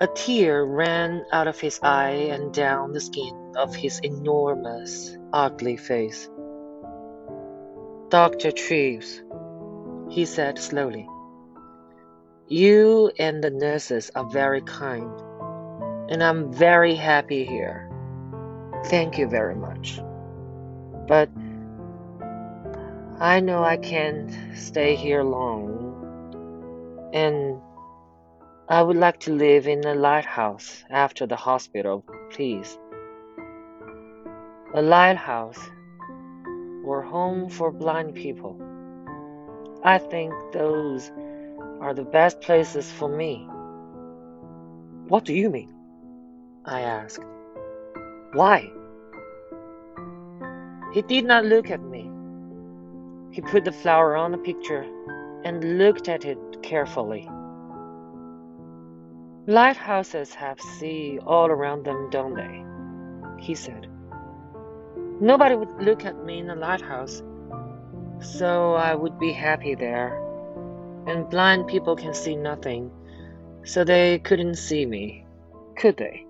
A tear ran out of his eye and down the skin of his enormous, ugly face. Dr. Treves, he said slowly, you and the nurses are very kind, and I'm very happy here. Thank you very much. But I know I can't stay here long, and I would like to live in a lighthouse after the hospital, please. A lighthouse or home for blind people. I think those are the best places for me. What do you mean? I asked. Why? He did not look at me. He put the flower on the picture and looked at it carefully. Lighthouses have sea all around them, don't they? He said. Nobody would look at me in a lighthouse, so I would be happy there. And blind people can see nothing, so they couldn't see me, could they?